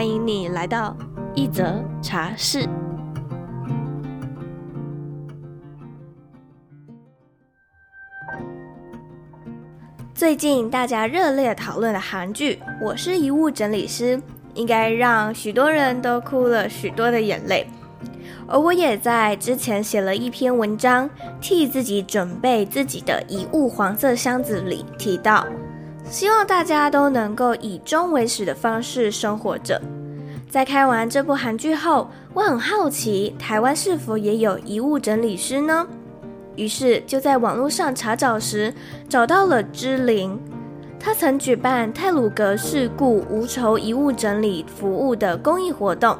欢迎你来到一则茶室。最近大家热烈讨论的韩剧《我是遗物整理师》，应该让许多人都哭了许多的眼泪。而我也在之前写了一篇文章，替自己准备自己的遗物黄色箱子里提到。希望大家都能够以终为始的方式生活着。在看完这部韩剧后，我很好奇，台湾是否也有遗物整理师呢？于是就在网络上查找时，找到了芝玲。她曾举办泰鲁格事故无酬遗物整理服务的公益活动。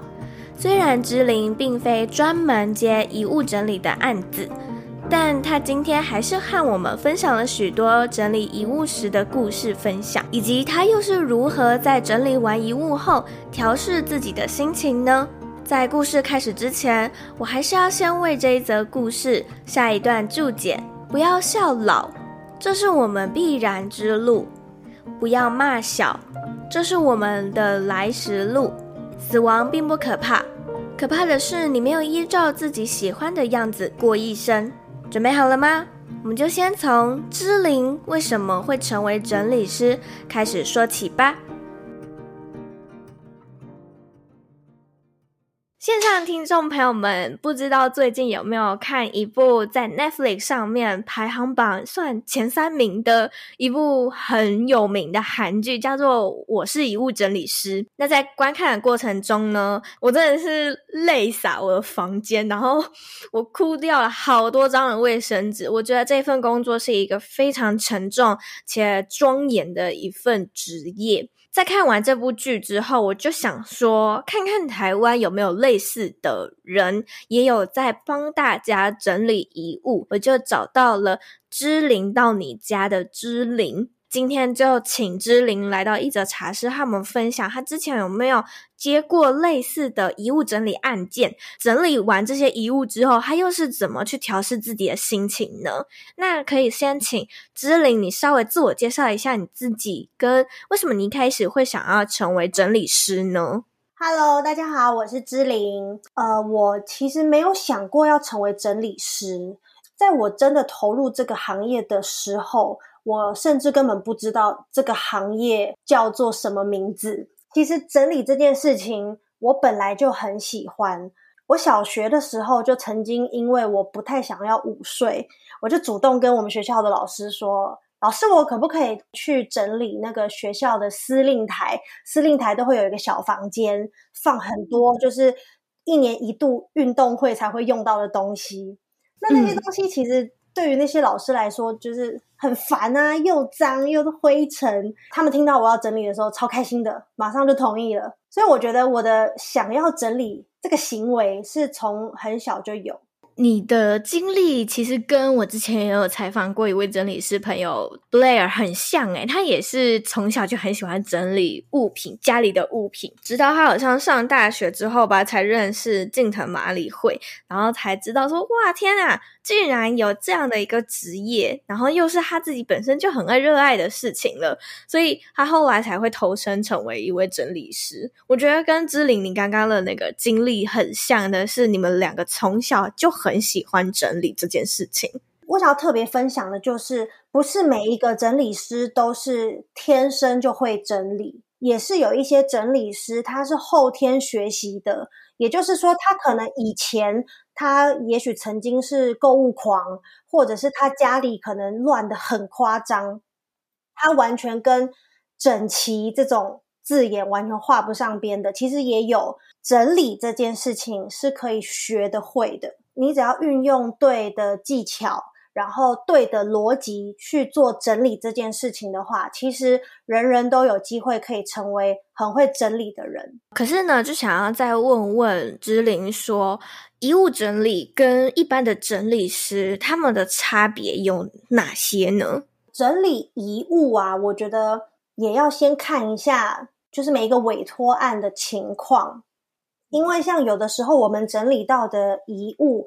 虽然芝玲并非专门接遗物整理的案子。但他今天还是和我们分享了许多整理遗物时的故事分享，以及他又是如何在整理完遗物后调试自己的心情呢？在故事开始之前，我还是要先为这一则故事下一段注解：不要笑老，这是我们必然之路；不要骂小，这是我们的来时路。死亡并不可怕，可怕的是你没有依照自己喜欢的样子过一生。准备好了吗？我们就先从知灵为什么会成为整理师开始说起吧。线上听众朋友们，不知道最近有没有看一部在 Netflix 上面排行榜算前三名的一部很有名的韩剧，叫做《我是遗物整理师》。那在观看的过程中呢，我真的是泪洒我的房间，然后我哭掉了好多张的卫生纸。我觉得这份工作是一个非常沉重且庄严的一份职业。在看完这部剧之后，我就想说，看看台湾有没有类似的人，也有在帮大家整理遗物。我就找到了知灵到你家的知灵。今天就请芝玲来到一则茶室，和我们分享她之前有没有接过类似的遗物整理案件。整理完这些遗物之后，她又是怎么去调试自己的心情呢？那可以先请芝玲，你稍微自我介绍一下你自己，跟为什么你一开始会想要成为整理师呢？Hello，大家好，我是芝玲。呃，我其实没有想过要成为整理师，在我真的投入这个行业的时候。我甚至根本不知道这个行业叫做什么名字。其实整理这件事情，我本来就很喜欢。我小学的时候就曾经因为我不太想要午睡，我就主动跟我们学校的老师说：“老师，我可不可以去整理那个学校的司令台？司令台都会有一个小房间，放很多就是一年一度运动会才会用到的东西。那那些东西其实对于那些老师来说，就是。”很烦啊，又脏又灰尘。他们听到我要整理的时候，超开心的，马上就同意了。所以我觉得我的想要整理这个行为是从很小就有。你的经历其实跟我之前也有采访过一位整理师朋友 Blair 很像诶，他也是从小就很喜欢整理物品，家里的物品，直到他好像上大学之后吧，才认识近藤麻理惠，然后才知道说，哇，天啊，竟然有这样的一个职业，然后又是他自己本身就很爱热爱的事情了，所以他后来才会投身成为一位整理师。我觉得跟芝玲你刚刚的那个经历很像的是，你们两个从小就很。很喜欢整理这件事情。我想要特别分享的就是，不是每一个整理师都是天生就会整理，也是有一些整理师他是后天学习的。也就是说，他可能以前他也许曾经是购物狂，或者是他家里可能乱的很夸张，他完全跟整齐这种字眼完全画不上边的。其实也有整理这件事情是可以学得会的。你只要运用对的技巧，然后对的逻辑去做整理这件事情的话，其实人人都有机会可以成为很会整理的人。可是呢，就想要再问问芝玲说，遗物整理跟一般的整理师他们的差别有哪些呢？整理遗物啊，我觉得也要先看一下，就是每一个委托案的情况，因为像有的时候我们整理到的遗物，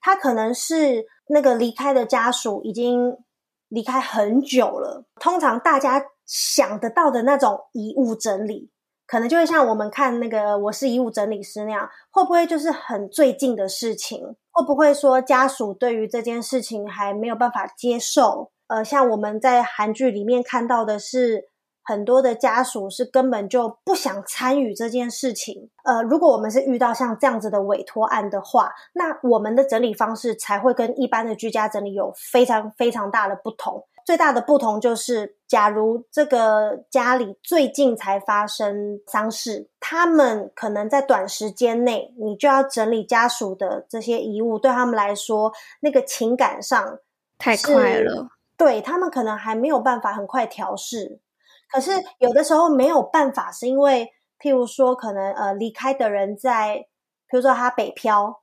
它可能是。那个离开的家属已经离开很久了。通常大家想得到的那种遗物整理，可能就会像我们看那个《我是遗物整理师》那样，会不会就是很最近的事情？会不会说家属对于这件事情还没有办法接受？呃，像我们在韩剧里面看到的是。很多的家属是根本就不想参与这件事情。呃，如果我们是遇到像这样子的委托案的话，那我们的整理方式才会跟一般的居家整理有非常非常大的不同。最大的不同就是，假如这个家里最近才发生丧事，他们可能在短时间内，你就要整理家属的这些遗物，对他们来说，那个情感上太快了，对，他们可能还没有办法很快调适。可是有的时候没有办法，是因为譬如说，可能呃离开的人在，譬如说他北漂，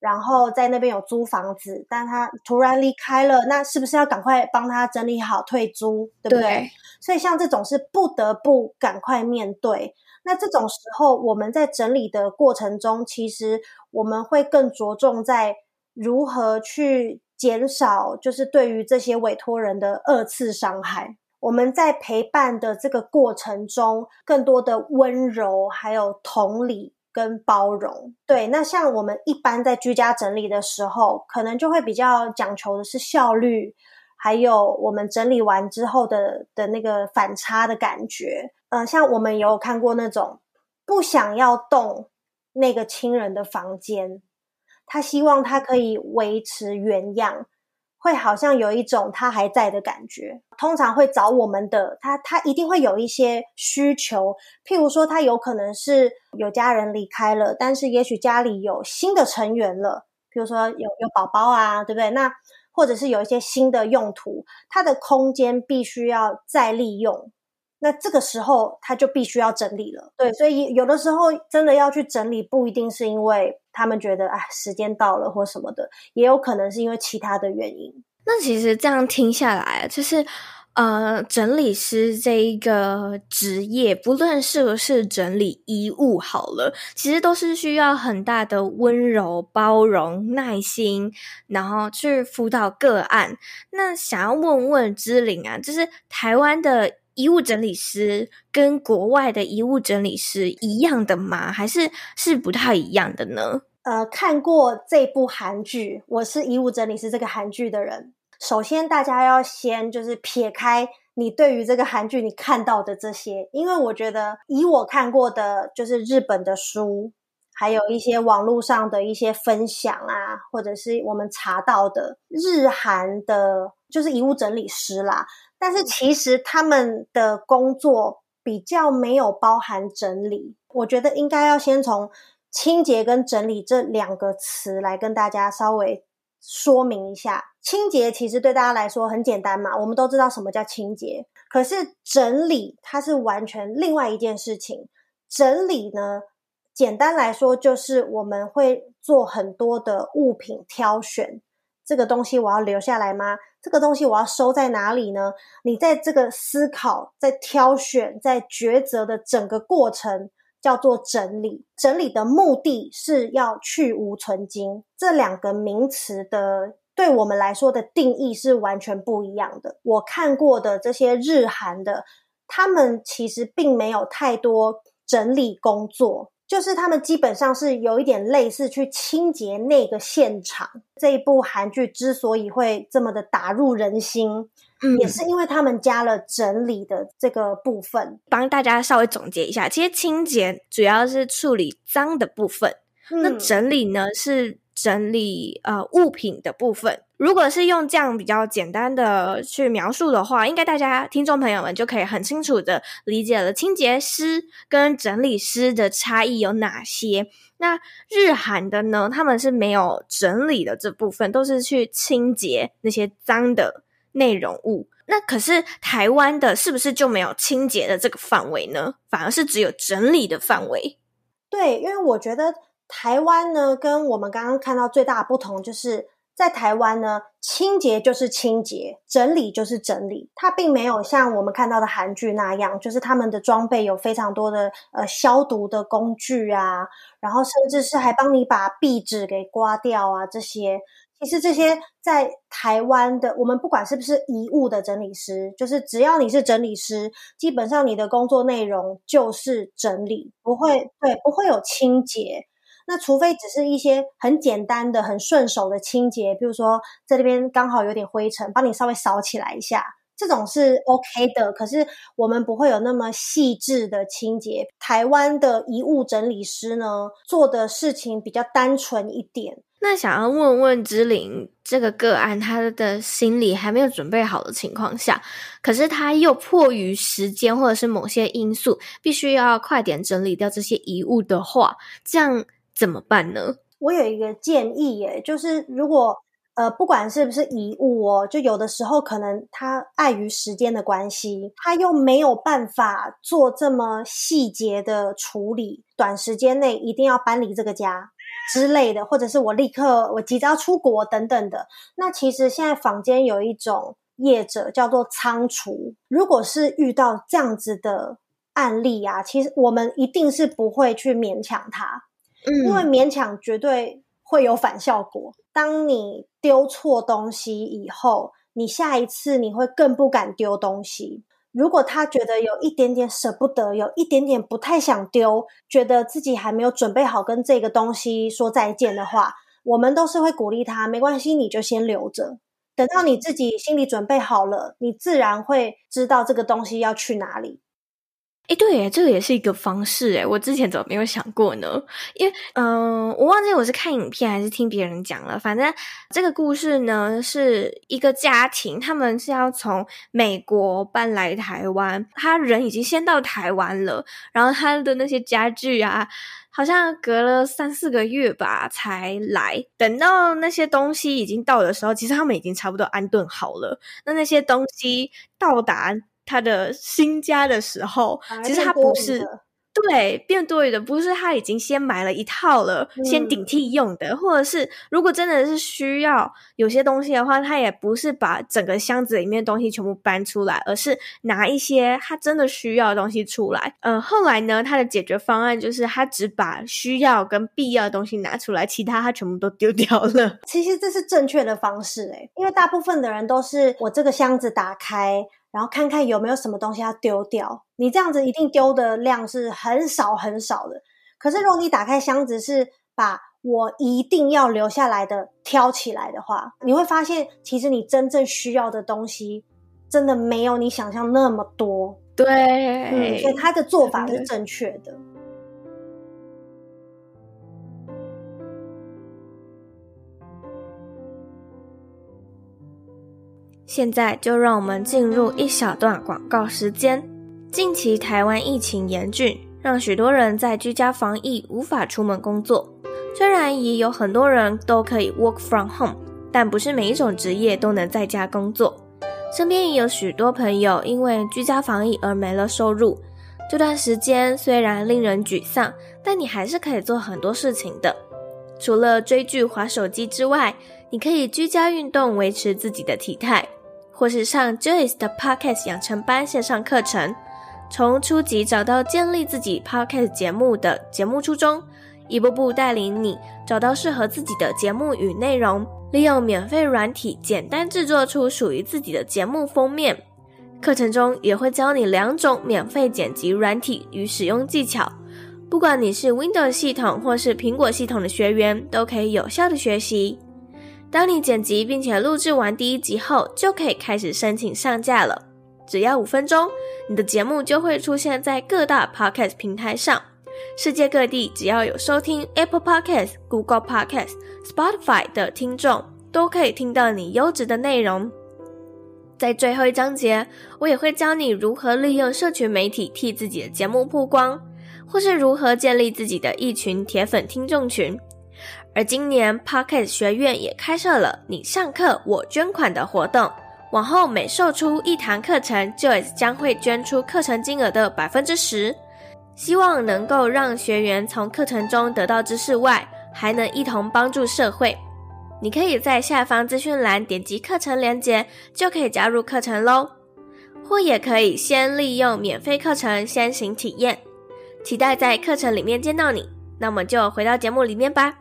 然后在那边有租房子，但他突然离开了，那是不是要赶快帮他整理好退租，对不对？对。所以像这种是不得不赶快面对。那这种时候，我们在整理的过程中，其实我们会更着重在如何去减少，就是对于这些委托人的二次伤害。我们在陪伴的这个过程中，更多的温柔，还有同理跟包容。对，那像我们一般在居家整理的时候，可能就会比较讲求的是效率，还有我们整理完之后的的那个反差的感觉。呃，像我们有看过那种不想要动那个亲人的房间，他希望他可以维持原样。会好像有一种他还在的感觉，通常会找我们的他，他一定会有一些需求，譬如说他有可能是有家人离开了，但是也许家里有新的成员了，譬如说有有宝宝啊，对不对？那或者是有一些新的用途，他的空间必须要再利用。那这个时候他就必须要整理了，对，所以有的时候真的要去整理，不一定是因为他们觉得啊时间到了或什么的，也有可能是因为其他的原因。那其实这样听下来，就是呃，整理师这一个职业，不论是不是整理衣物好了，其实都是需要很大的温柔、包容、耐心，然后去辅导个案。那想要问问芝玲啊，就是台湾的。遗物整理师跟国外的遗物整理师一样的吗？还是是不太一样的呢？呃，看过这部韩剧，我是遗物整理师这个韩剧的人。首先，大家要先就是撇开你对于这个韩剧你看到的这些，因为我觉得以我看过的，就是日本的书，还有一些网络上的一些分享啊，或者是我们查到的日韩的，就是遗物整理师啦。但是其实他们的工作比较没有包含整理，我觉得应该要先从清洁跟整理这两个词来跟大家稍微说明一下。清洁其实对大家来说很简单嘛，我们都知道什么叫清洁。可是整理它是完全另外一件事情。整理呢，简单来说就是我们会做很多的物品挑选，这个东西我要留下来吗？这个东西我要收在哪里呢？你在这个思考、在挑选、在抉择的整个过程叫做整理。整理的目的是要去芜存菁。这两个名词的对我们来说的定义是完全不一样的。我看过的这些日韩的，他们其实并没有太多整理工作。就是他们基本上是有一点类似去清洁那个现场。这一部韩剧之所以会这么的打入人心，嗯，也是因为他们加了整理的这个部分。帮大家稍微总结一下，其实清洁主要是处理脏的部分，嗯，那整理呢是整理呃物品的部分。如果是用这样比较简单的去描述的话，应该大家听众朋友们就可以很清楚的理解了清洁师跟整理师的差异有哪些。那日韩的呢，他们是没有整理的这部分，都是去清洁那些脏的内容物。那可是台湾的，是不是就没有清洁的这个范围呢？反而是只有整理的范围？对，因为我觉得台湾呢，跟我们刚刚看到最大的不同就是。在台湾呢，清洁就是清洁，整理就是整理。它并没有像我们看到的韩剧那样，就是他们的装备有非常多的呃消毒的工具啊，然后甚至是还帮你把壁纸给刮掉啊。这些其实这些在台湾的，我们不管是不是遗物的整理师，就是只要你是整理师，基本上你的工作内容就是整理，不会，对，不会有清洁。那除非只是一些很简单的、很顺手的清洁，比如说在这边刚好有点灰尘，帮你稍微扫起来一下，这种是 OK 的。可是我们不会有那么细致的清洁。台湾的遗物整理师呢，做的事情比较单纯一点。那想要问问芝玲，这个个案，他的心理还没有准备好的情况下，可是他又迫于时间或者是某些因素，必须要快点整理掉这些遗物的话，这样。怎么办呢？我有一个建议耶，就是如果呃，不管是不是遗物哦，就有的时候可能他碍于时间的关系，他又没有办法做这么细节的处理，短时间内一定要搬离这个家之类的，或者是我立刻我急着要出国等等的。那其实现在坊间有一种业者叫做仓储，如果是遇到这样子的案例啊，其实我们一定是不会去勉强他。因为勉强绝对会有反效果。当你丢错东西以后，你下一次你会更不敢丢东西。如果他觉得有一点点舍不得，有一点点不太想丢，觉得自己还没有准备好跟这个东西说再见的话，我们都是会鼓励他，没关系，你就先留着。等到你自己心里准备好了，你自然会知道这个东西要去哪里。诶，对耶，这个也是一个方式诶，我之前怎么没有想过呢？因为，嗯、我忘记我是看影片还是听别人讲了。反正这个故事呢，是一个家庭，他们是要从美国搬来台湾，他人已经先到台湾了，然后他的那些家具啊，好像隔了三四个月吧才来。等到那些东西已经到的时候，其实他们已经差不多安顿好了。那那些东西到达。他的新家的时候，其实他不是。对，变多余的不是他已经先买了一套了，嗯、先顶替用的，或者是如果真的是需要有些东西的话，他也不是把整个箱子里面的东西全部搬出来，而是拿一些他真的需要的东西出来。嗯、呃，后来呢，他的解决方案就是他只把需要跟必要的东西拿出来，其他他全部都丢掉了。其实这是正确的方式诶，因为大部分的人都是我这个箱子打开。然后看看有没有什么东西要丢掉，你这样子一定丢的量是很少很少的。可是如果你打开箱子是把我一定要留下来的挑起来的话，你会发现其实你真正需要的东西真的没有你想象那么多。对，嗯，所以他的做法是正确的。现在就让我们进入一小段广告时间。近期台湾疫情严峻，让许多人在居家防疫无法出门工作。虽然也有很多人都可以 work from home，但不是每一种职业都能在家工作。身边也有许多朋友因为居家防疫而没了收入。这段时间虽然令人沮丧，但你还是可以做很多事情的。除了追剧、滑手机之外，你可以居家运动，维持自己的体态。或是上 Joyce 的 Podcast 养成班线上课程，从初级找到建立自己 Podcast 节目的节目初衷，一步步带领你找到适合自己的节目与内容，利用免费软体简单制作出属于自己的节目封面。课程中也会教你两种免费剪辑软体与使用技巧，不管你是 Windows 系统或是苹果系统的学员，都可以有效的学习。当你剪辑并且录制完第一集后，就可以开始申请上架了。只要五分钟，你的节目就会出现在各大 Podcast 平台上，世界各地只要有收听 Apple Podcast、Google Podcast、Spotify 的听众，都可以听到你优质的内容。在最后一章节，我也会教你如何利用社群媒体替自己的节目曝光，或是如何建立自己的一群铁粉听众群。而今年 Podcast 学院也开设了“你上课，我捐款”的活动。往后每售出一堂课程，Joyce 将会捐出课程金额的百分之十。希望能够让学员从课程中得到知识外，还能一同帮助社会。你可以在下方资讯栏点击课程链接，就可以加入课程喽。或也可以先利用免费课程先行体验。期待在课程里面见到你。那么就回到节目里面吧。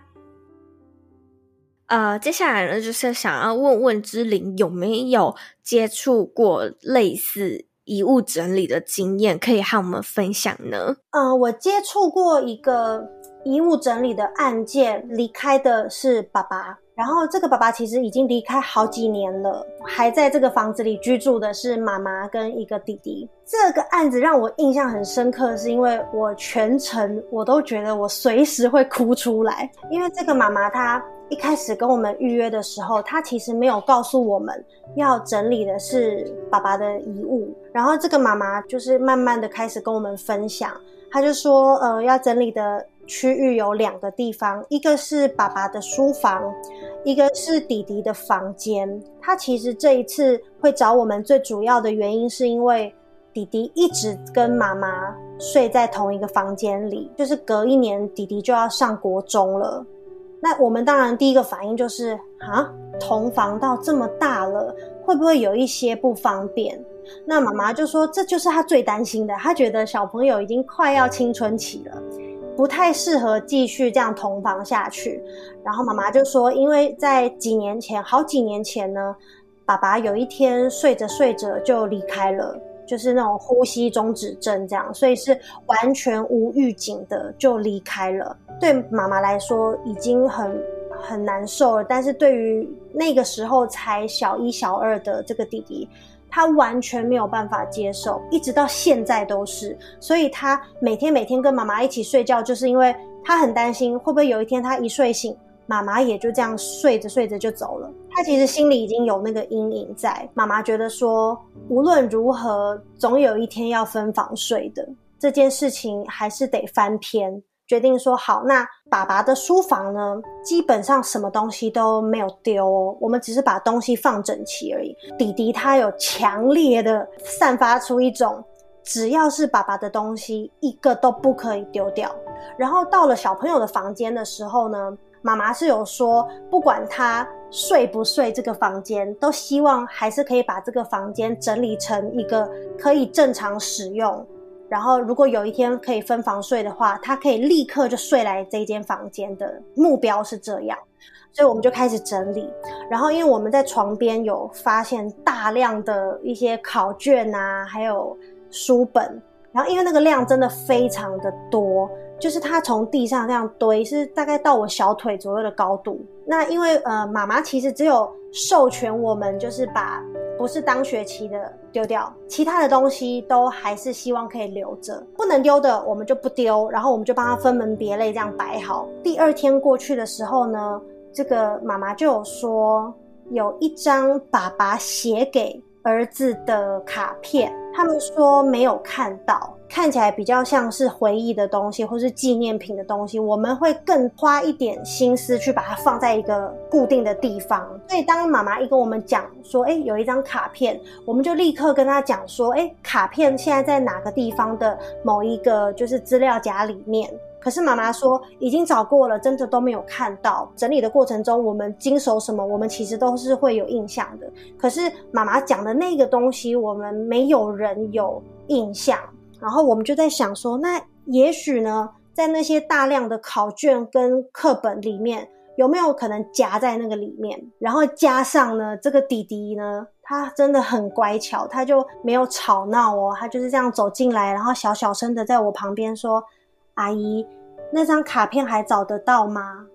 呃，接下来呢，就是想要问问芝翎有没有接触过类似遗物整理的经验，可以和我们分享呢？嗯、呃，我接触过一个遗物整理的案件，离开的是爸爸，然后这个爸爸其实已经离开好几年了，还在这个房子里居住的是妈妈跟一个弟弟。这个案子让我印象很深刻，是因为我全程我都觉得我随时会哭出来，因为这个妈妈她。一开始跟我们预约的时候，他其实没有告诉我们要整理的是爸爸的遗物。然后这个妈妈就是慢慢的开始跟我们分享，她就说，呃，要整理的区域有两个地方，一个是爸爸的书房，一个是弟弟的房间。他其实这一次会找我们最主要的原因，是因为弟弟一直跟妈妈睡在同一个房间里，就是隔一年弟弟就要上国中了。那我们当然第一个反应就是啊，同房到这么大了，会不会有一些不方便？那妈妈就说，这就是她最担心的，她觉得小朋友已经快要青春期了，不太适合继续这样同房下去。然后妈妈就说，因为在几年前，好几年前呢，爸爸有一天睡着睡着就离开了。就是那种呼吸中止症这样，所以是完全无预警的就离开了。对妈妈来说已经很很难受了，但是对于那个时候才小一小二的这个弟弟，他完全没有办法接受，一直到现在都是。所以他每天每天跟妈妈一起睡觉，就是因为他很担心会不会有一天他一睡醒，妈妈也就这样睡着睡着就走了。他其实心里已经有那个阴影在。妈妈觉得说，无论如何，总有一天要分房睡的这件事情，还是得翻篇。决定说好，那爸爸的书房呢，基本上什么东西都没有丢哦，我们只是把东西放整齐而已。弟弟他有强烈的散发出一种，只要是爸爸的东西，一个都不可以丢掉。然后到了小朋友的房间的时候呢，妈妈是有说，不管他睡不睡这个房间，都希望还是可以把这个房间整理成一个可以正常使用。然后如果有一天可以分房睡的话，他可以立刻就睡来这间房间的目标是这样。所以我们就开始整理。然后因为我们在床边有发现大量的一些考卷啊，还有书本。然后因为那个量真的非常的多。就是他从地上这样堆，是大概到我小腿左右的高度。那因为呃，妈妈其实只有授权我们，就是把不是当学期的丢掉，其他的东西都还是希望可以留着。不能丢的我们就不丢，然后我们就帮他分门别类这样摆好。第二天过去的时候呢，这个妈妈就有说，有一张爸爸写给儿子的卡片，他们说没有看到。看起来比较像是回忆的东西，或是纪念品的东西，我们会更花一点心思去把它放在一个固定的地方。所以当妈妈一跟我们讲说，诶，有一张卡片，我们就立刻跟她讲说，诶，卡片现在在哪个地方的某一个就是资料夹里面。可是妈妈说已经找过了，真的都没有看到。整理的过程中，我们经手什么，我们其实都是会有印象的。可是妈妈讲的那个东西，我们没有人有印象。然后我们就在想说，那也许呢，在那些大量的考卷跟课本里面，有没有可能夹在那个里面？然后加上呢，这个弟弟呢，他真的很乖巧，他就没有吵闹哦，他就是这样走进来，然后小小声的在我旁边说：“阿姨，那张卡片还找得到吗？”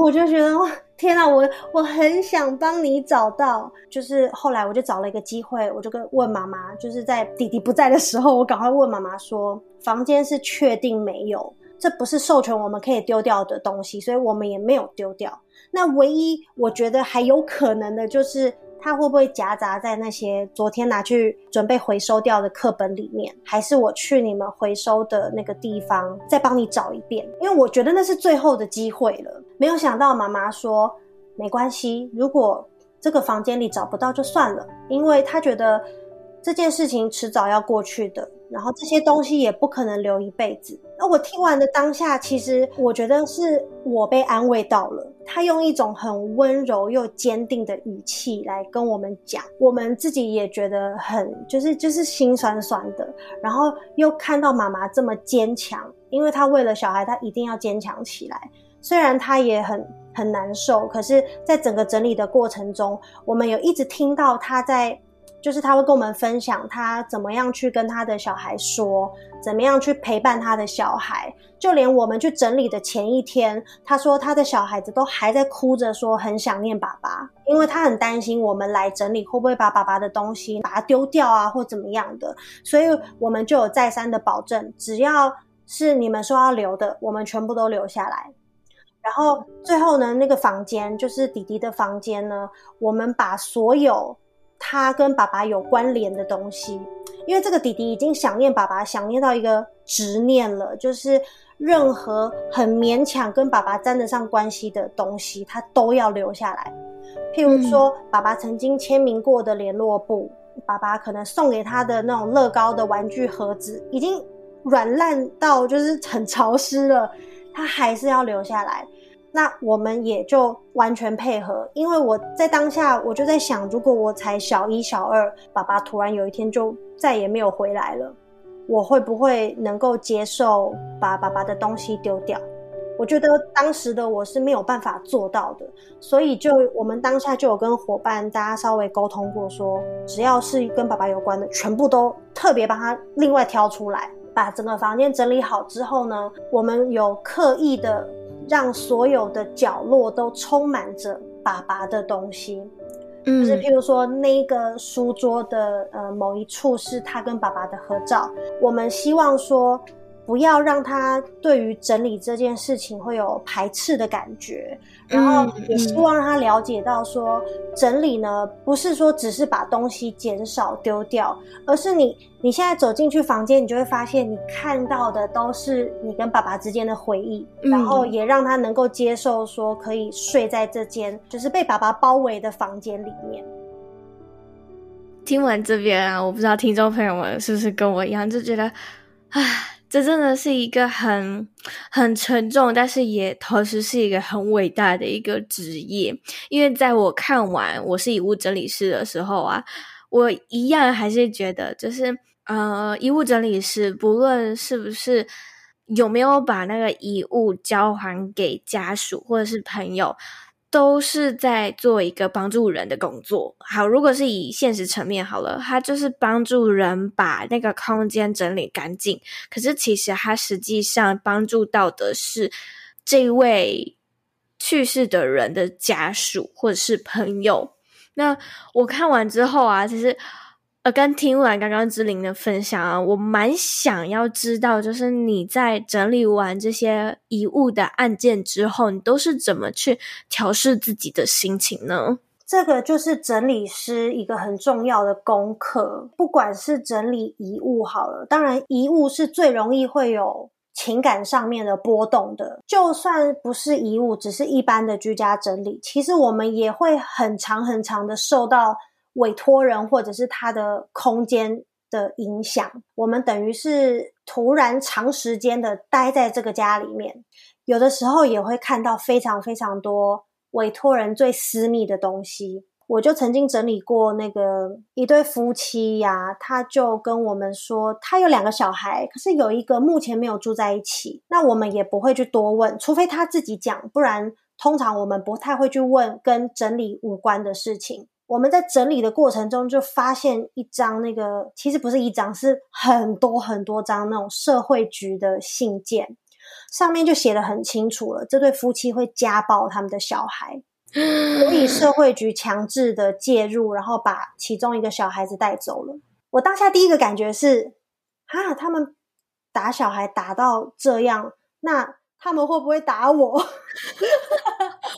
我就觉得，天哪，我我很想帮你找到。就是后来我就找了一个机会，我就跟问妈妈，就是在弟弟不在的时候，我赶快问妈妈说，房间是确定没有，这不是授权我们可以丢掉的东西，所以我们也没有丢掉。那唯一我觉得还有可能的就是。它会不会夹杂在那些昨天拿去准备回收掉的课本里面？还是我去你们回收的那个地方再帮你找一遍？因为我觉得那是最后的机会了。没有想到妈妈说没关系，如果这个房间里找不到就算了，因为她觉得这件事情迟早要过去的。然后这些东西也不可能留一辈子。那我听完的当下，其实我觉得是我被安慰到了。他用一种很温柔又坚定的语气来跟我们讲，我们自己也觉得很就是就是心酸酸的。然后又看到妈妈这么坚强，因为她为了小孩，她一定要坚强起来。虽然她也很很难受，可是在整个整理的过程中，我们有一直听到她在。就是他会跟我们分享他怎么样去跟他的小孩说，怎么样去陪伴他的小孩，就连我们去整理的前一天，他说他的小孩子都还在哭着说很想念爸爸，因为他很担心我们来整理会不会把爸爸的东西把它丢掉啊，或怎么样的，所以我们就有再三的保证，只要是你们说要留的，我们全部都留下来。然后最后呢，那个房间就是弟弟的房间呢，我们把所有。他跟爸爸有关联的东西，因为这个弟弟已经想念爸爸，想念到一个执念了，就是任何很勉强跟爸爸沾得上关系的东西，他都要留下来。譬如说，嗯、爸爸曾经签名过的联络簿，爸爸可能送给他的那种乐高的玩具盒子，已经软烂到就是很潮湿了，他还是要留下来。那我们也就完全配合，因为我在当下我就在想，如果我才小一、小二，爸爸突然有一天就再也没有回来了，我会不会能够接受把爸爸的东西丢掉？我觉得当时的我是没有办法做到的，所以就我们当下就有跟伙伴大家稍微沟通过说，只要是跟爸爸有关的，全部都特别帮他另外挑出来，把整个房间整理好之后呢，我们有刻意的。让所有的角落都充满着爸爸的东西，嗯，就是譬如说那个书桌的呃某一处是他跟爸爸的合照，我们希望说。不要让他对于整理这件事情会有排斥的感觉，然后也希望让他了解到说，整理呢不是说只是把东西减少丢掉，而是你你现在走进去房间，你就会发现你看到的都是你跟爸爸之间的回忆，然后也让他能够接受说可以睡在这间就是被爸爸包围的房间里面。听完这边啊，我不知道听众朋友们是不是跟我一样，就觉得唉。这真的是一个很很沉重，但是也同时是一个很伟大的一个职业。因为在我看完我是遗物整理师的时候啊，我一样还是觉得，就是呃，遗物整理师不论是不是有没有把那个遗物交还给家属或者是朋友。都是在做一个帮助人的工作。好，如果是以现实层面好了，他就是帮助人把那个空间整理干净。可是其实他实际上帮助到的是这位去世的人的家属或者是朋友。那我看完之后啊，其实。呃，跟听完刚刚芝瓴的分享啊，我蛮想要知道，就是你在整理完这些遗物的案件之后，你都是怎么去调试自己的心情呢？这个就是整理师一个很重要的功课，不管是整理遗物好了，当然遗物是最容易会有情感上面的波动的，就算不是遗物，只是一般的居家整理，其实我们也会很长很长的受到。委托人或者是他的空间的影响，我们等于是突然长时间的待在这个家里面，有的时候也会看到非常非常多委托人最私密的东西。我就曾经整理过那个一对夫妻呀，他就跟我们说，他有两个小孩，可是有一个目前没有住在一起。那我们也不会去多问，除非他自己讲，不然通常我们不太会去问跟整理无关的事情。我们在整理的过程中，就发现一张那个，其实不是一张，是很多很多张那种社会局的信件。上面就写得很清楚了，这对夫妻会家暴他们的小孩，所以社会局强制的介入，然后把其中一个小孩子带走了。我当下第一个感觉是，啊，他们打小孩打到这样，那他们会不会打我？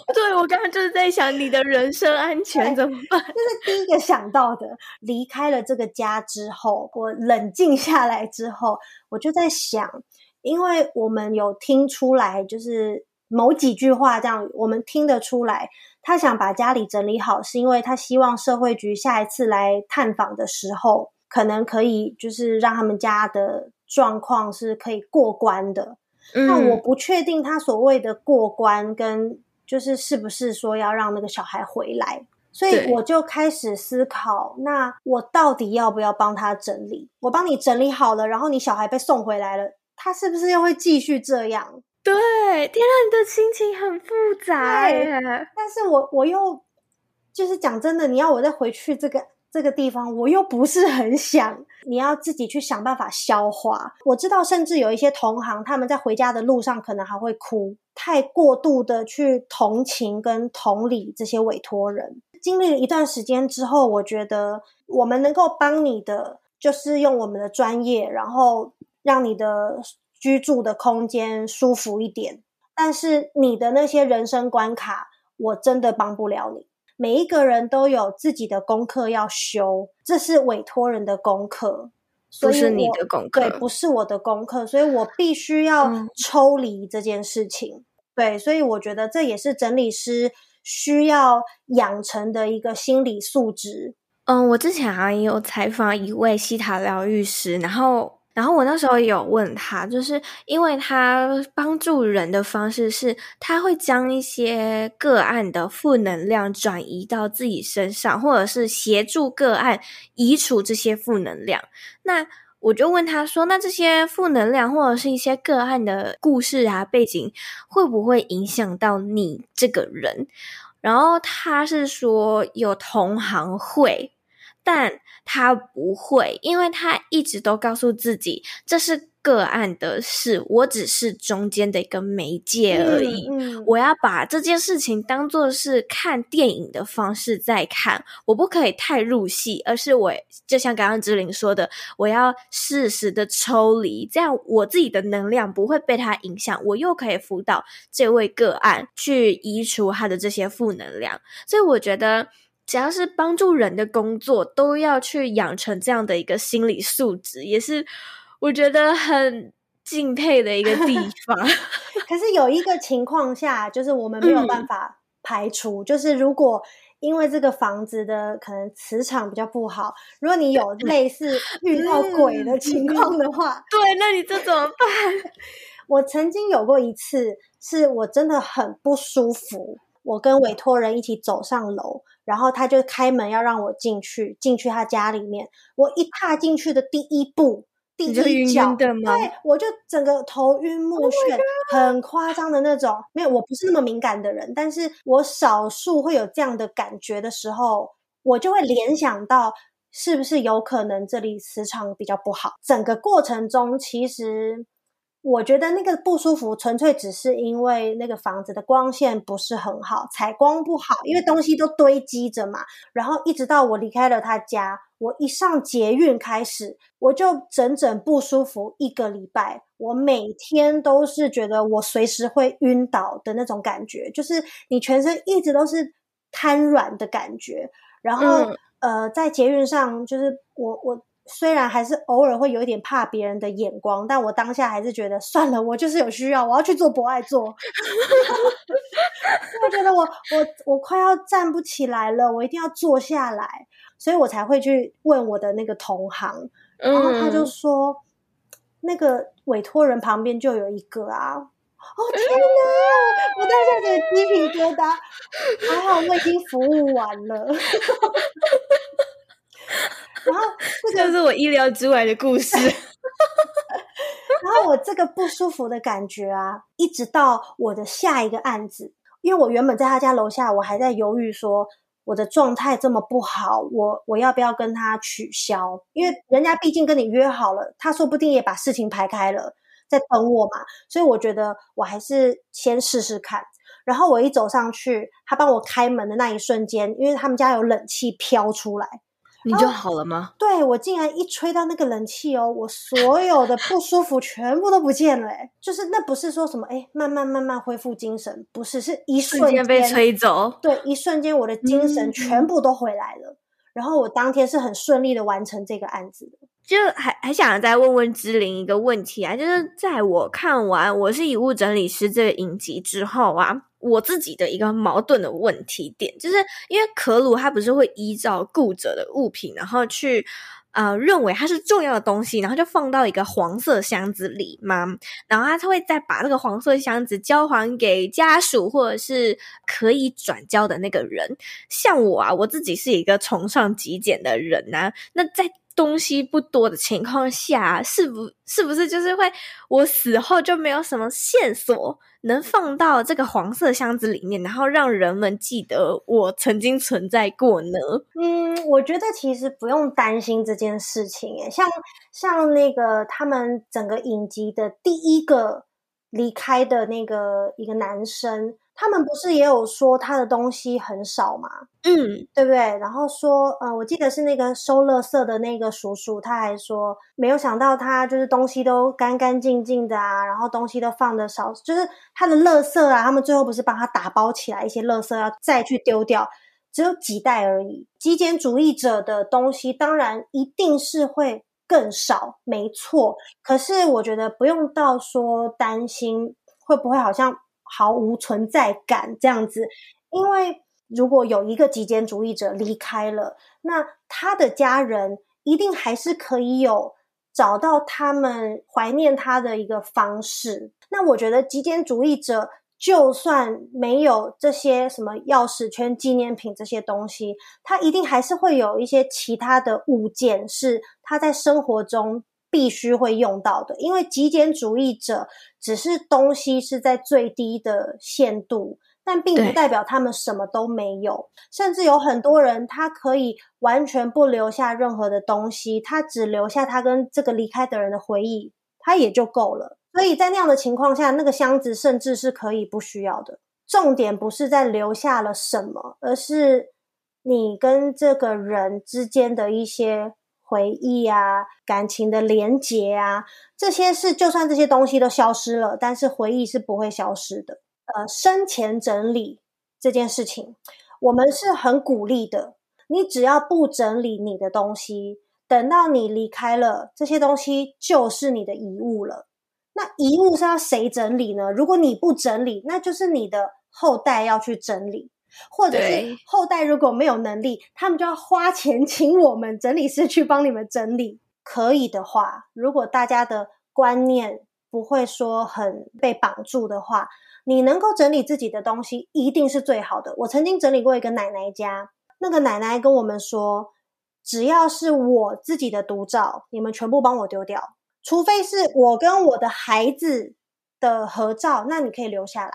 对，我刚刚就是在想你的人身安全怎么办？这是第一个想到的。离开了这个家之后，我冷静下来之后，我就在想，因为我们有听出来，就是某几句话这样，我们听得出来，他想把家里整理好，是因为他希望社会局下一次来探访的时候，可能可以就是让他们家的状况是可以过关的。嗯。那我不确定他所谓的过关跟。就是是不是说要让那个小孩回来？所以我就开始思考，那我到底要不要帮他整理？我帮你整理好了，然后你小孩被送回来了，他是不是又会继续这样？对，天啊，你的心情很复杂耶。但是我我又就是讲真的，你要我再回去这个。这个地方我又不是很想，你要自己去想办法消化。我知道，甚至有一些同行，他们在回家的路上可能还会哭，太过度的去同情跟同理这些委托人。经历了一段时间之后，我觉得我们能够帮你的，就是用我们的专业，然后让你的居住的空间舒服一点。但是你的那些人生关卡，我真的帮不了你。每一个人都有自己的功课要修，这是委托人的功课，不是你的功课。对，不是我的功课，所以我必须要抽离这件事情。嗯。对，所以我觉得这也是整理师需要养成的一个心理素质。嗯，我之前好像也有采访一位西塔疗愈师，然后。然后我那时候有问他，就是因为他帮助人的方式是，他会将一些个案的负能量转移到自己身上，或者是协助个案移除这些负能量。那我就问他说：“那这些负能量或者是一些个案的故事啊、背景，会不会影响到你这个人？”然后他是说有同行会。但他不会，因为他一直都告诉自己，这是个案的事，我只是中间的一个媒介而已。嗯嗯、我要把这件事情当做是看电影的方式在看，我不可以太入戏，而是我就像刚刚志玲说的，我要适时的抽离，这样我自己的能量不会被他影响，我又可以辅导这位个案去移除他的这些负能量。所以我觉得。只要是帮助人的工作，都要去养成这样的一个心理素质，也是我觉得很敬佩的一个地 方。可是有一个情况下，就是我们没有办法排除，嗯、就是如果因为这个房子的可能磁场比较不好，如果你有类似遇到鬼的情况的话，对，那你这怎么办？我曾经有过一次，是我真的很不舒服，我跟委托人一起走上楼。然后他就开门要让我进去，进去他家里面。我一踏进去的第一步，第一脚，对，我就整个头晕目眩，很夸张的那种。没有，我不是那么敏感的人，但是我少数会有这样的感觉的时候，我就会联想到是不是有可能这里磁场比较不好。整个过程中，其实。我觉得那个不舒服，纯粹只是因为那个房子的光线不是很好，采光不好，因为东西都堆积着嘛。然后一直到我离开了他家，我一上捷运开始，我就整整不舒服一个礼拜。我每天都是觉得我随时会晕倒的那种感觉，就是你全身一直都是瘫软的感觉。然后，嗯、呃，在捷运上，就是我我。虽然还是偶尔会有一点怕别人的眼光，但我当下还是觉得算了，我就是有需要，我要去做博爱座。我觉得我我我快要站不起来了，我一定要坐下来，所以我才会去问我的那个同行，然后他就说，嗯、那个委托人旁边就有一个啊，哦天哪，我当下觉得鸡皮疙瘩，还好我已经服务完了。然后这个就是我意料之外的故事。然后我这个不舒服的感觉啊，一直到我的下一个案子，因为我原本在他家楼下，我还在犹豫说我的状态这么不好，我我要不要跟他取消？因为人家毕竟跟你约好了，他说不定也把事情排开了。在等我嘛，所以我觉得我还是先试试看。然后我一走上去，他帮我开门的那一瞬间，因为他们家有冷气飘出来。你就好了吗？对，我竟然一吹到那个冷气哦，我所有的不舒服全部都不见了。哎，就是那不是说什么哎，慢慢慢慢恢复精神，不是，是一瞬间被吹走。对，一瞬间我的精神全部都回来了。嗯、然后我当天是很顺利的完成这个案子的。就还还想再问问芝玲一个问题啊，就是在我看完《我是遗物整理师》这个影集之后啊。我自己的一个矛盾的问题点，就是因为可鲁他不是会依照顾者的物品，然后去呃认为它是重要的东西，然后就放到一个黄色箱子里吗？然后他他会再把那个黄色箱子交还给家属或者是可以转交的那个人。像我啊，我自己是一个崇尚极简的人呐、那在。东西不多的情况下，是不是不是就是会我死后就没有什么线索能放到这个黄色箱子里面，然后让人们记得我曾经存在过呢？嗯，我觉得其实不用担心这件事情诶，像像那个他们整个影集的第一个离开的那个一个男生。他们不是也有说他的东西很少吗？嗯，对不对？然后说，呃，我记得是那个收垃圾的那个叔叔，他还说没有想到他就是东西都干干净净的啊，然后东西都放的少，就是他的垃圾啊，他们最后不是帮他打包起来一些垃圾要再去丢掉，只有几袋而已。极简主义者的东西当然一定是会更少，没错。可是我觉得不用到说担心会不会好像。毫无存在感这样子，因为如果有一个极简主义者离开了，那他的家人一定还是可以有找到他们怀念他的一个方式。那我觉得极简主义者就算没有这些什么钥匙圈、纪念品这些东西，他一定还是会有一些其他的物件是他在生活中。必须会用到的，因为极简主义者只是东西是在最低的限度，但并不代表他们什么都没有。甚至有很多人，他可以完全不留下任何的东西，他只留下他跟这个离开的人的回忆，他也就够了。所以在那样的情况下，那个箱子甚至是可以不需要的。重点不是在留下了什么，而是你跟这个人之间的一些。回忆啊，感情的连结啊，这些是就算这些东西都消失了，但是回忆是不会消失的。呃，生前整理这件事情，我们是很鼓励的。你只要不整理你的东西，等到你离开了，这些东西就是你的遗物了。那遗物是要谁整理呢？如果你不整理，那就是你的后代要去整理。或者是后代如果没有能力，他们就要花钱请我们整理师去帮你们整理。可以的话，如果大家的观念不会说很被绑住的话，你能够整理自己的东西一定是最好的。我曾经整理过一个奶奶家，那个奶奶跟我们说，只要是我自己的独照，你们全部帮我丢掉，除非是我跟我的孩子的合照，那你可以留下来。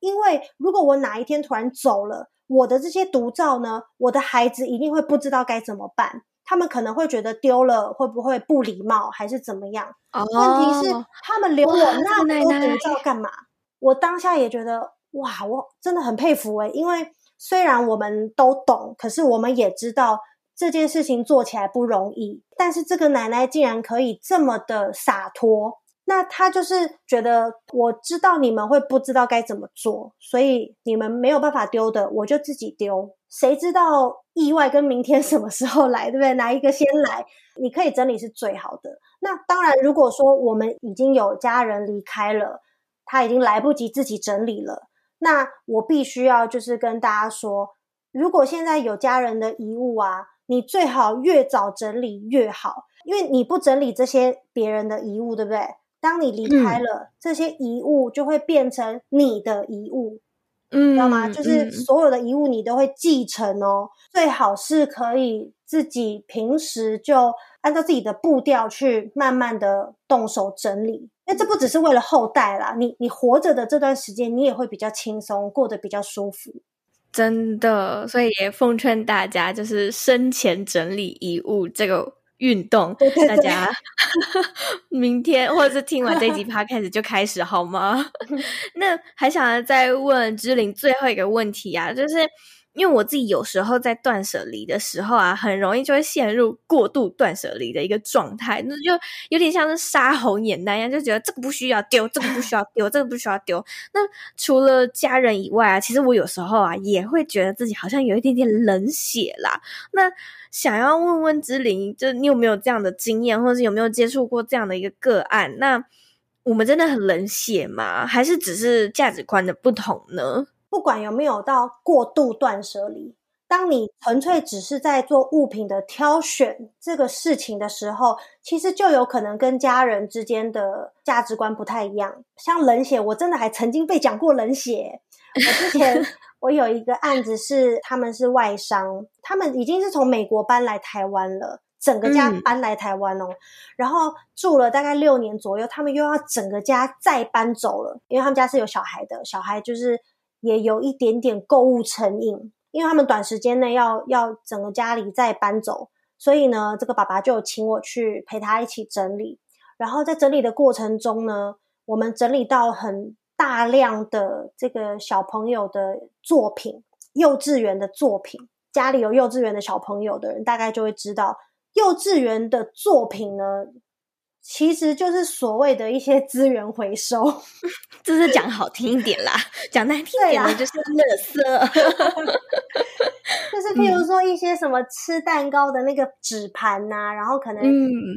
因为如果我哪一天突然走了，我的这些独照呢，我的孩子一定会不知道该怎么办。他们可能会觉得丢了会不会不礼貌，还是怎么样？哦，问题是他们留我那么多独照干嘛？我当下也觉得哇，我真的很佩服诶，因为虽然我们都懂，可是我们也知道这件事情做起来不容易。但是这个奶奶竟然可以这么的洒脱。那他就是觉得，我知道你们会不知道该怎么做，所以你们没有办法丢的，我就自己丢。谁知道意外跟明天什么时候来，对不对？哪一个先来？你可以整理是最好的。那当然，如果说我们已经有家人离开了，他已经来不及自己整理了，那我必须要就是跟大家说，如果现在有家人的遗物啊，你最好越早整理越好，因为你不整理这些别人的遗物，对不对？当你离开了，嗯、这些遗物就会变成你的遗物，嗯，知道吗？就是所有的遗物你都会继承哦。嗯、最好是可以自己平时就按照自己的步调去慢慢的动手整理，因为这不只是为了后代啦，你你活着的这段时间，你也会比较轻松，过得比较舒服。真的，所以也奉劝大家，就是生前整理遗物这个。运动，对对对，大家 明天或者是听完这一集 podcast 就开始好吗？那还想再问芝玲最后一个问题啊，就是。因为我自己有时候在断舍离的时候啊，很容易就会陷入过度断舍离的一个状态，那就有点像是杀红眼那样，就觉得这个不需要丢，这个不需要丢，这个不需要丢。那除了家人以外啊，其实我有时候啊也会觉得自己好像有一点点冷血啦。那想要问问芝玲，就你有没有这样的经验，或者是有没有接触过这样的一个个案？那我们真的很冷血吗？还是只是价值观的不同呢？不管有没有到过度断舍离，当你纯粹只是在做物品的挑选这个事情的时候，其实就有可能跟家人之间的价值观不太一样。像冷血，我真的还曾经被讲过冷血。我之前 我有一个案子是，他们是外商，他们已经是从美国搬来台湾了，整个家搬来台湾哦，嗯、然后住了大概六年左右，他们又要整个家再搬走了，因为他们家是有小孩的，小孩就是。也有一点点购物成瘾，因为他们短时间内要要整个家里再搬走，所以呢，这个爸爸就请我去陪他一起整理。然后在整理的过程中呢，我们整理到很大量的这个小朋友的作品，幼稚园的作品。家里有幼稚园的小朋友的人，大概就会知道，幼稚园的作品呢。其实就是所谓的一些资源回收，这是讲好听一点啦，讲难听一点的就是垃圾。就是譬如说一些什么吃蛋糕的那个纸盘呐、啊，然后可能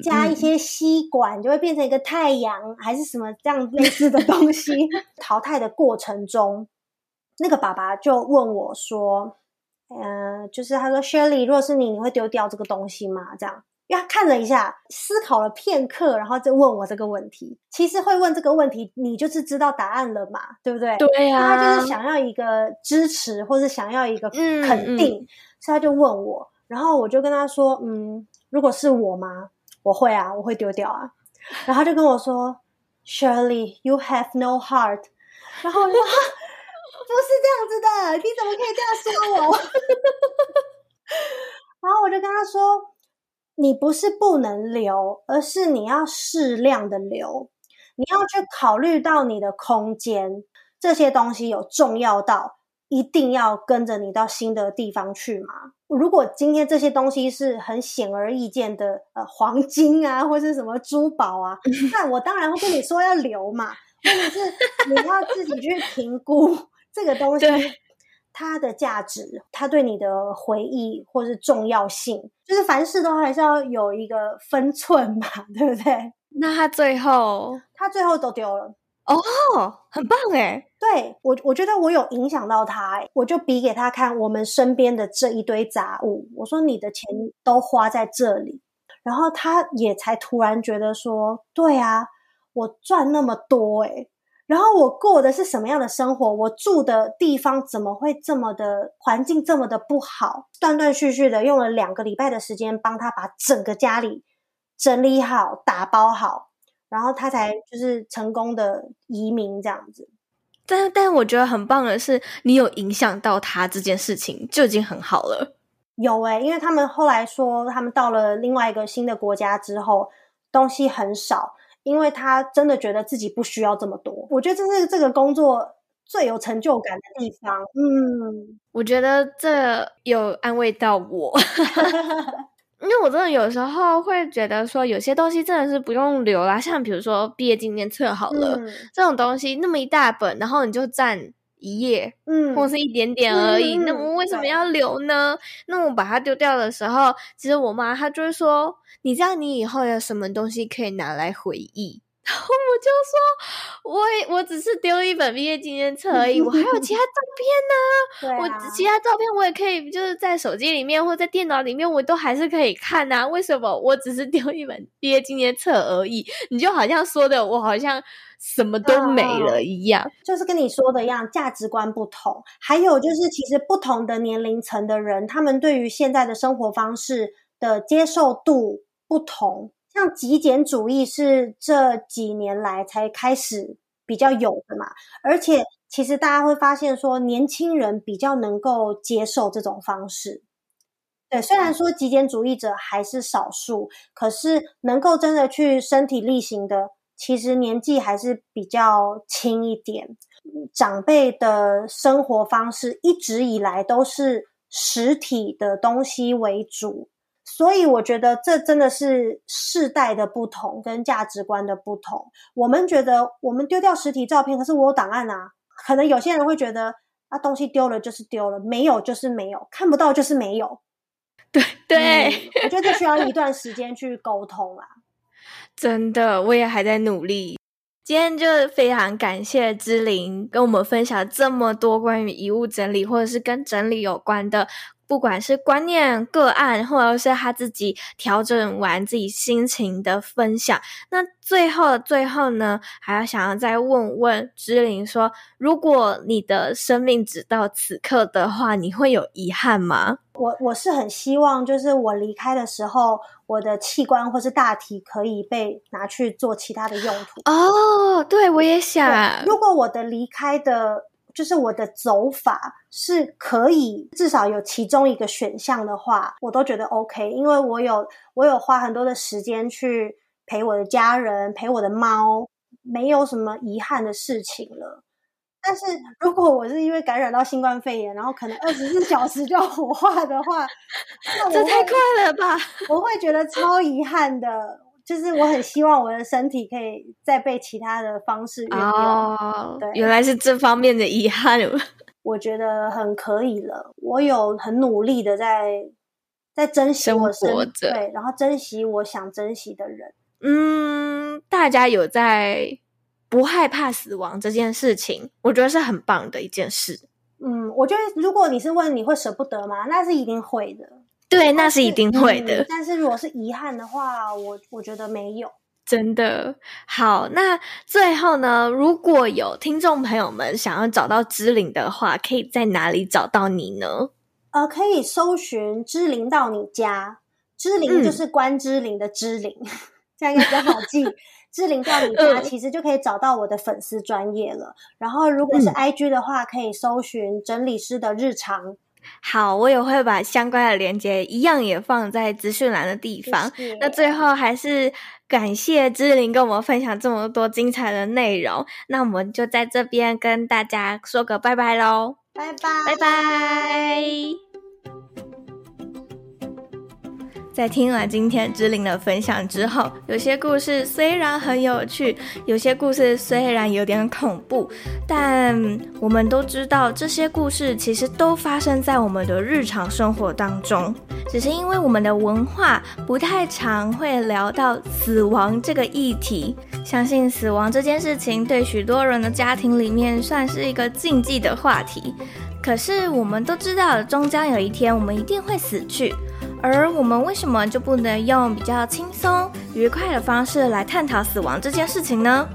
加一些吸管，就会变成一个太阳，还是什么这样类似的东西。淘汰的过程中，那个爸爸就问我说：“嗯、呃，就是他说，Shirley，如果是你，你会丢掉这个东西吗？”这样。因为他看了一下，思考了片刻，然后再问我这个问题。其实会问这个问题，你就是知道答案了嘛，对不对？对呀、啊。他就是想要一个支持，或是想要一个肯定，嗯嗯、所以他就问我。然后我就跟他说：“嗯，如果是我吗？我会啊，我会丢掉啊。”然后他就跟我说：“Shirley, you have no heart。”然后我说：“不是这样子的，你怎么可以这样说我？” 然后我就跟他说。你不是不能留，而是你要适量的留。你要去考虑到你的空间，这些东西有重要到一定要跟着你到新的地方去吗？如果今天这些东西是很显而易见的，呃，黄金啊，或是什么珠宝啊，那我当然会跟你说要留嘛。或者是你要自己去评估这个东西。它的价值，它对你的回忆或是重要性，就是凡事都还是要有一个分寸嘛，对不对？那他最后，他最后都丢了哦，很棒诶。对，我，我觉得我有影响到他，我就比给他看我们身边的这一堆杂物，我说你的钱都花在这里，然后他也才突然觉得说，对啊，我赚那么多诶。然后我过的是什么样的生活？我住的地方怎么会这么的环境这么的不好？断断续续的用了两个礼拜的时间帮他把整个家里整理好、打包好，然后他才就是成功的移民这样子。但但我觉得很棒的是，你有影响到他这件事情就已经很好了。有诶、欸，因为他们后来说，他们到了另外一个新的国家之后，东西很少。因为他真的觉得自己不需要这么多，我觉得这是这个工作最有成就感的地方。嗯，我觉得这有安慰到我，因为我真的有时候会觉得说，有些东西真的是不用留啦，像比如说毕业纪念册好了，嗯、这种东西那么一大本，然后你就占一页，嗯，或是一点点而已，嗯、那我为什么要留呢？那我把它丢掉的时候，其实我妈她就会说。你知道你以后有什么东西可以拿来回忆？然后我就说，我我只是丢一本毕业纪念册而已，我还有其他照片呢、啊。啊、我其他照片我也可以，就是在手机里面或在电脑里面，我都还是可以看呐、啊。为什么我只是丢一本毕业纪念册而已？你就好像说的，我好像什么都没了一样。就是跟你说的一样，价值观不同。还有就是，其实不同的年龄层的人，他们对于现在的生活方式的接受度。不同，像极简主义是这几年来才开始比较有的嘛，而且其实大家会发现说，年轻人比较能够接受这种方式，对，虽然说极简主义者还是少数，可是能够真的去身体力行的，其实年纪还是比较轻一点。长辈的生活方式一直以来都是实体的东西为主，所以我觉得这真的是世代的不同跟价值观的不同。我们觉得我们丢掉实体照片，可是我有档案啊。可能有些人会觉得啊，东西丢了就是丢了，没有就是没有，看不到就是没有。对对、嗯，我觉得这需要一段时间去沟通啊。真的，我也还在努力。今天就非常感谢芝玲跟我们分享这么多关于遗物整理或者是跟整理有关的。不管是观念个案，或者是他自己调整完自己心情的分享，那最后最后呢，还要想要再问问芝玲说：如果你的生命只到此刻的话，你会有遗憾吗？我我是很希望，就是我离开的时候，我的器官或是大体可以被拿去做其他的用途。哦，对，我也想。如果我的离开的。就是我的走法是可以至少有其中一个选项的话，我都觉得 OK，因为我有我有花很多的时间去陪我的家人，陪我的猫，没有什么遗憾的事情了。但是如果我是因为感染到新冠肺炎，然后可能二十四小时就要火化的话，那这太快了吧？我会觉得超遗憾的。就是我很希望我的身体可以再被其他的方式运用。哦，对，原来是这方面的遗憾。我觉得很可以了，我有很努力的在在珍惜我生活着，对，然后珍惜我想珍惜的人。嗯，大家有在不害怕死亡这件事情，我觉得是很棒的一件事。嗯，我觉得如果你是问你会舍不得吗？那是一定会的。对，那是一定会的。嗯，但是如果是遗憾的话，我我觉得没有。真的好，那最后呢，如果有听众朋友们想要找到芝玲的话，可以在哪里找到你呢？呃，可以搜寻“芝玲到你家”，芝玲就是关之琳的芝玲，嗯、这样应该比较好记。芝玲到你家，其实就可以找到我的粉丝专业了。然后，如果是 IG 的话，可以搜寻“整理师的日常”。好，我也会把相关的链接一样也放在资讯栏的地方。谢谢。那最后还是感谢芝玲跟我们分享这么多精彩的内容。那我们就在这边跟大家说个拜拜喽，拜拜，拜拜。在听完今天芝玲的分享之后，有些故事虽然很有趣，有些故事虽然有点恐怖，但我们都知道这些故事其实都发生在我们的日常生活当中。只是因为我们的文化不太常会聊到死亡这个议题，相信死亡这件事情对许多人的家庭里面算是一个禁忌的话题。可是我们都知道，终将有一天我们一定会死去。而我们为什么就不能用比较轻松、愉快的方式来探讨死亡这件事情呢？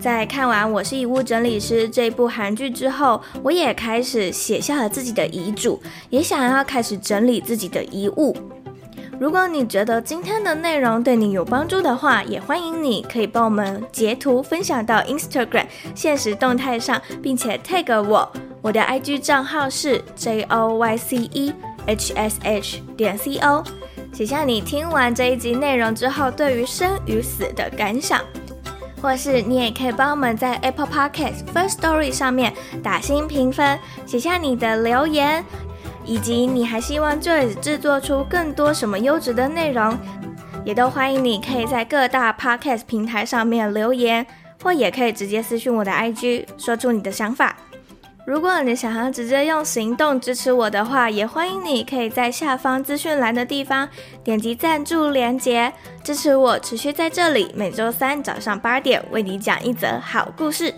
在看完《我是遗物整理师》这部韩剧之后，我也开始写下了自己的遗嘱，也想要开始整理自己的遗物。如果你觉得今天的内容对你有帮助的话，也欢迎你可以帮我们截图分享到 Instagram 现实动态上，并且 tag 我，我的 IG 账号是 JOYCE。hsh 点 co，写下你听完这一集内容之后对于生与死的感想，或是你也可以帮我们在 Apple Podcast First Story 上面打星评分，写下你的留言，以及你还希望 Joy 制作出更多什么优质的内容，也都欢迎你可以在各大 Podcast 平台上面留言，或也可以直接私讯我的 IG，说出你的想法。如果你想要直接用行动支持我的话，也欢迎你可以在下方资讯栏的地方点击赞助连接，支持我持续在这里每周三早上八点为你讲一则好故事。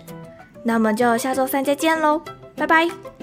那我们就下周三再见喽，拜拜。